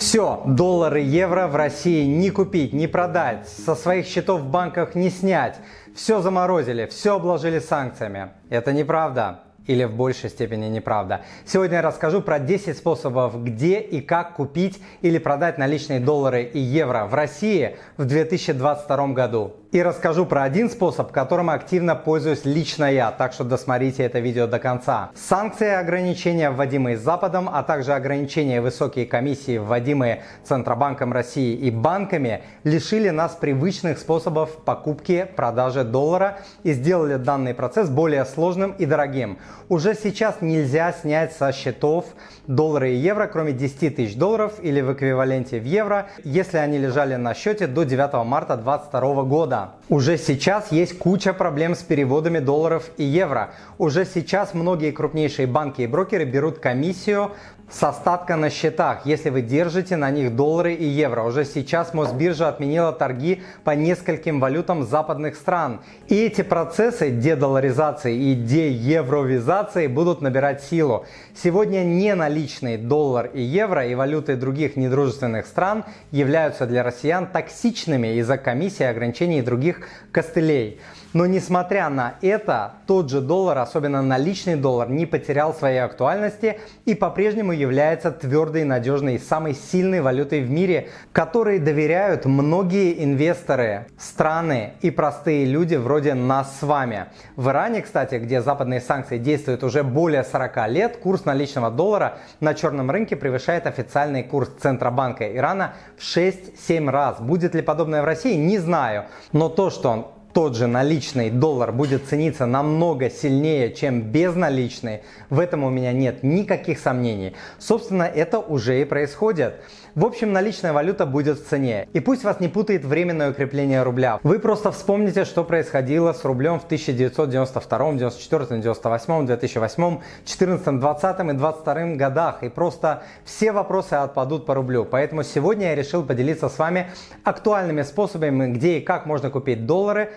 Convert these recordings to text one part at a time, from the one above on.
Все, доллары, евро в России не купить, не продать, со своих счетов в банках не снять. Все заморозили, все обложили санкциями. Это неправда или в большей степени неправда. Сегодня я расскажу про 10 способов, где и как купить или продать наличные доллары и евро в России в 2022 году. И расскажу про один способ, которым активно пользуюсь лично я, так что досмотрите это видео до конца. Санкции и ограничения, вводимые Западом, а также ограничения и высокие комиссии, вводимые Центробанком России и банками, лишили нас привычных способов покупки, продажи доллара и сделали данный процесс более сложным и дорогим. Уже сейчас нельзя снять со счетов доллары и евро, кроме 10 тысяч долларов или в эквиваленте в евро, если они лежали на счете до 9 марта 2022 года. Уже сейчас есть куча проблем с переводами долларов и евро. Уже сейчас многие крупнейшие банки и брокеры берут комиссию с остатка на счетах, если вы держите на них доллары и евро. Уже сейчас Мосбиржа отменила торги по нескольким валютам западных стран. И эти процессы дедоларизации и деевровизации будут набирать силу. Сегодня неналичный доллар и евро и валюты других недружественных стран являются для россиян токсичными из-за комиссии, ограничений и других костылей. Но несмотря на это, тот же доллар, особенно наличный доллар, не потерял своей актуальности и по-прежнему является твердой, надежной и самой сильной валютой в мире, которой доверяют многие инвесторы, страны и простые люди вроде нас с вами. В Иране, кстати, где западные санкции действуют уже более 40 лет, курс наличного доллара на черном рынке превышает официальный курс Центробанка Ирана в 6-7 раз. Будет ли подобное в России, не знаю. Но то, что он тот же наличный доллар будет цениться намного сильнее, чем безналичный, в этом у меня нет никаких сомнений. Собственно, это уже и происходит. В общем, наличная валюта будет в цене. И пусть вас не путает временное укрепление рубля. Вы просто вспомните, что происходило с рублем в 1992, 94, 98, 2008, 14, 20 и 22 годах. И просто все вопросы отпадут по рублю. Поэтому сегодня я решил поделиться с вами актуальными способами, где и как можно купить доллары,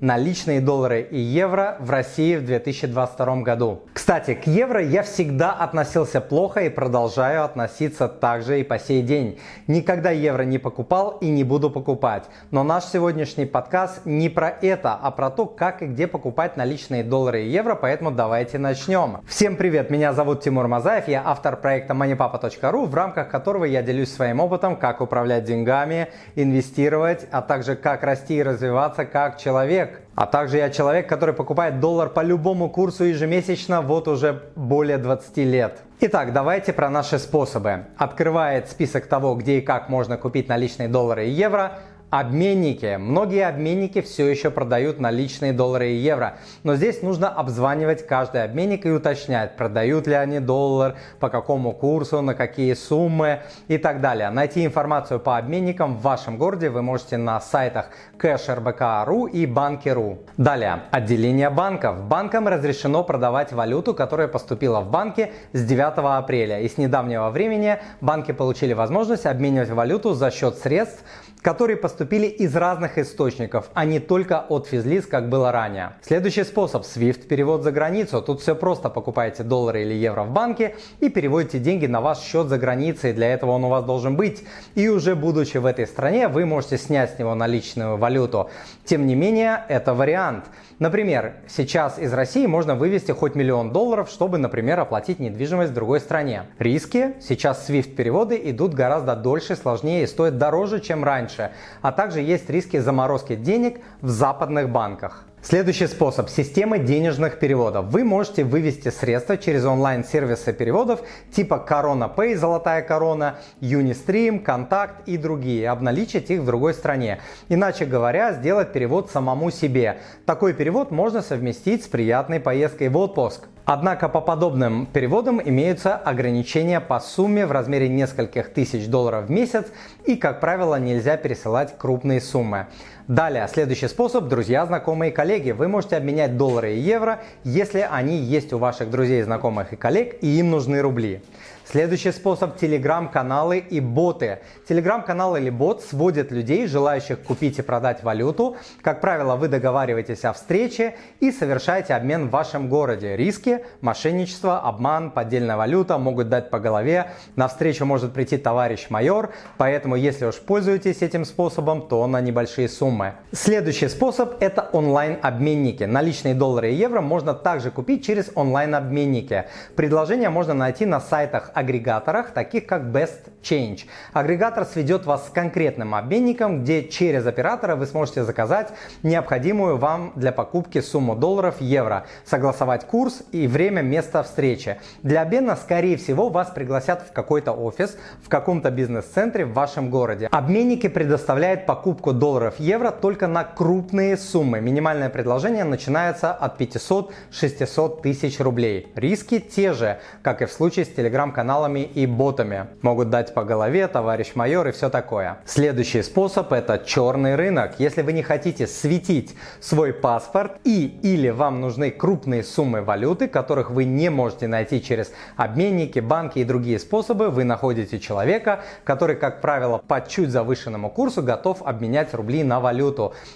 наличные доллары и евро в России в 2022 году. Кстати, к евро я всегда относился плохо и продолжаю относиться также и по сей день. Никогда евро не покупал и не буду покупать. Но наш сегодняшний подкаст не про это, а про то, как и где покупать наличные доллары и евро, поэтому давайте начнем. Всем привет, меня зовут Тимур Мазаев, я автор проекта moneypapa.ru, в рамках которого я делюсь своим опытом, как управлять деньгами, инвестировать, а также как расти и развиваться как человек человек. А также я человек, который покупает доллар по любому курсу ежемесячно вот уже более 20 лет. Итак, давайте про наши способы. Открывает список того, где и как можно купить наличные доллары и евро Обменники. Многие обменники все еще продают наличные доллары и евро, но здесь нужно обзванивать каждый обменник и уточнять, продают ли они доллар, по какому курсу, на какие суммы и так далее. Найти информацию по обменникам в вашем городе вы можете на сайтах Cash.rbk.ru и Банки.ру. Далее, отделение банков. Банкам разрешено продавать валюту, которая поступила в банки с 9 апреля. И с недавнего времени банки получили возможность обменивать валюту за счет средств, которые поступили из разных источников, а не только от физлиц, как было ранее. Следующий способ – SWIFT перевод за границу. Тут все просто, покупаете доллары или евро в банке и переводите деньги на ваш счет за границей, для этого он у вас должен быть. И уже будучи в этой стране, вы можете снять с него наличную валюту. Тем не менее, это вариант. Например, сейчас из России можно вывести хоть миллион долларов, чтобы, например, оплатить недвижимость в другой стране. Риски сейчас SWIFT переводы идут гораздо дольше, сложнее и стоят дороже, чем раньше. А также есть риски заморозки денег в западных банках. Следующий способ – системы денежных переводов. Вы можете вывести средства через онлайн-сервисы переводов типа Corona Pay, Золотая Корона, Unistream, Контакт и другие, обналичить их в другой стране. Иначе говоря, сделать перевод самому себе. Такой перевод можно совместить с приятной поездкой в отпуск. Однако по подобным переводам имеются ограничения по сумме в размере нескольких тысяч долларов в месяц и, как правило, нельзя пересылать крупные суммы. Далее, следующий способ – друзья, знакомые, коллеги. Вы можете обменять доллары и евро, если они есть у ваших друзей, знакомых и коллег, и им нужны рубли. Следующий способ – телеграм-каналы и боты. Телеграм-канал или бот сводит людей, желающих купить и продать валюту. Как правило, вы договариваетесь о встрече и совершаете обмен в вашем городе. Риски, мошенничество, обман, поддельная валюта могут дать по голове. На встречу может прийти товарищ майор, поэтому если уж пользуетесь этим способом, то на небольшие суммы. Следующий способ – это онлайн-обменники. Наличные доллары и евро можно также купить через онлайн-обменники. Предложения можно найти на сайтах агрегаторах, таких как Best Change. Агрегатор сведет вас с конкретным обменником, где через оператора вы сможете заказать необходимую вам для покупки сумму долларов, евро, согласовать курс и время, место встречи. Для обмена, скорее всего, вас пригласят в какой-то офис, в каком-то бизнес-центре в вашем городе. Обменники предоставляют покупку долларов, евро только на крупные суммы. Минимальное предложение начинается от 500-600 тысяч рублей. Риски те же, как и в случае с телеграм-каналами и ботами. Могут дать по голове, товарищ майор и все такое. Следующий способ это черный рынок. Если вы не хотите светить свой паспорт и или вам нужны крупные суммы валюты, которых вы не можете найти через обменники, банки и другие способы, вы находите человека, который, как правило, по чуть завышенному курсу готов обменять рубли на валюту.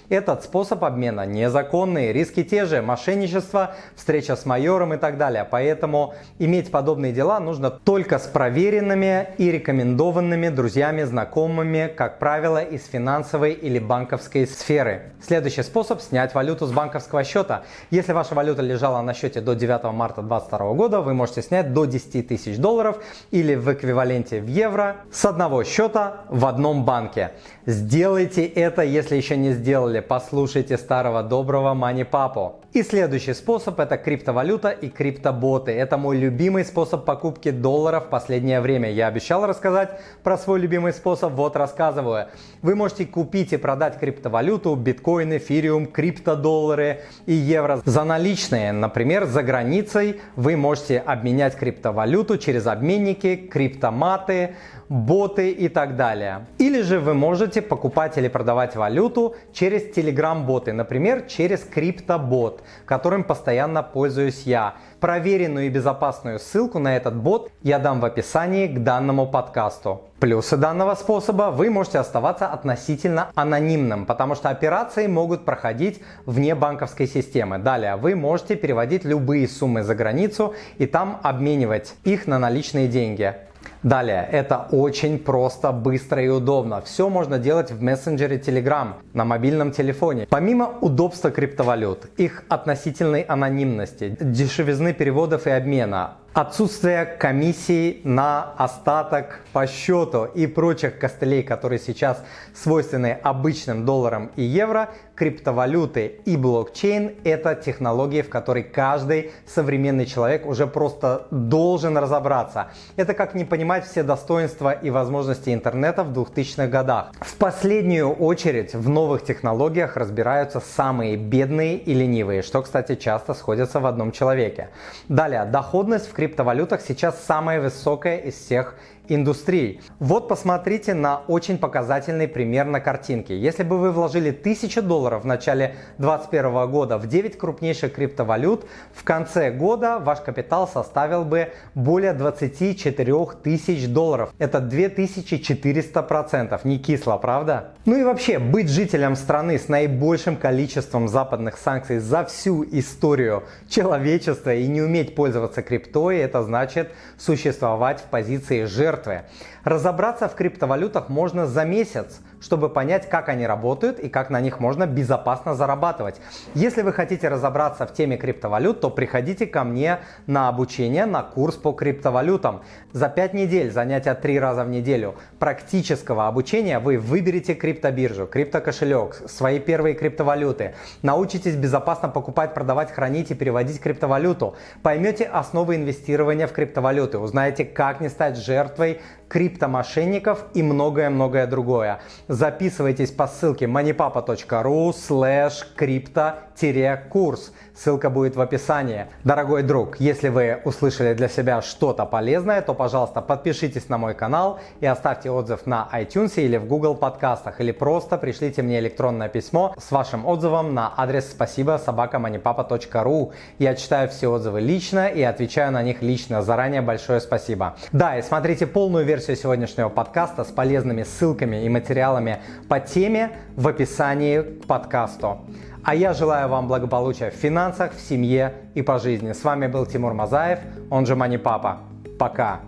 Этот способ обмена незаконный, риски те же, мошенничество, встреча с майором и так далее. Поэтому иметь подобные дела нужно только с проверенными и рекомендованными друзьями, знакомыми, как правило, из финансовой или банковской сферы. Следующий способ – снять валюту с банковского счета. Если ваша валюта лежала на счете до 9 марта 2022 года, вы можете снять до 10 тысяч долларов или в эквиваленте в евро с одного счета в одном банке. Сделайте это, если еще не сделали. Послушайте старого доброго Мани Папу. И следующий способ это криптовалюта и криптоботы. Это мой любимый способ покупки доллара в последнее время. Я обещал рассказать про свой любимый способ, вот рассказываю. Вы можете купить и продать криптовалюту, биткоин, эфириум, криптодоллары и евро за наличные. Например, за границей вы можете обменять криптовалюту через обменники, криптоматы, боты и так далее. Или же вы можете покупать или продавать валюту через Telegram-боты, например, через криптобот, которым постоянно пользуюсь я. Проверенную и безопасную ссылку на этот бот я дам в описании к данному подкасту. Плюсы данного способа вы можете оставаться относительно анонимным, потому что операции могут проходить вне банковской системы. Далее вы можете переводить любые суммы за границу и там обменивать их на наличные деньги. Далее, это очень просто, быстро и удобно. Все можно делать в мессенджере Telegram на мобильном телефоне. Помимо удобства криптовалют, их относительной анонимности, дешевизны переводов и обмена, Отсутствие комиссии на остаток по счету и прочих костылей, которые сейчас свойственны обычным долларам и евро, криптовалюты и блокчейн – это технологии, в которой каждый современный человек уже просто должен разобраться. Это как не понимать все достоинства и возможности интернета в 2000-х годах. В последнюю очередь в новых технологиях разбираются самые бедные и ленивые, что, кстати, часто сходятся в одном человеке. Далее, доходность в криптовалютах сейчас самая высокая из всех индустрий. Вот посмотрите на очень показательный пример на картинке. Если бы вы вложили 1000 долларов в начале 2021 года в 9 крупнейших криптовалют, в конце года ваш капитал составил бы более 24 тысяч долларов. Это 2400 процентов. Не кисло, правда? Ну и вообще, быть жителем страны с наибольшим количеством западных санкций за всю историю человечества и не уметь пользоваться криптой, это значит существовать в позиции жертвы. Разобраться в криптовалютах можно за месяц, чтобы понять, как они работают и как на них можно безопасно зарабатывать. Если вы хотите разобраться в теме криптовалют, то приходите ко мне на обучение на курс по криптовалютам. За 5 недель, занятия 3 раза в неделю практического обучения вы выберете криптобиржу, криптокошелек, свои первые криптовалюты, научитесь безопасно покупать, продавать, хранить и переводить криптовалюту, поймете основы инвестирования в криптовалюты, узнаете, как не стать жертвой криптомошенников и многое-многое другое. Записывайтесь по ссылке moneypapa.ru slash крипто-курс. Ссылка будет в описании. Дорогой друг, если вы услышали для себя что-то полезное, то, пожалуйста, подпишитесь на мой канал и оставьте отзыв на iTunes или в Google подкастах, или просто пришлите мне электронное письмо с вашим отзывом на адрес спасибо собакаманипапа.ру. Я читаю все отзывы лично и отвечаю на них лично. Заранее большое спасибо. Да, и смотрите полную версию сегодняшнего подкаста с полезными ссылками и материалами по теме в описании к подкасту. А я желаю вам благополучия в финансах, в семье и по жизни. С вами был Тимур Мазаев, он же Мани Папа. Пока.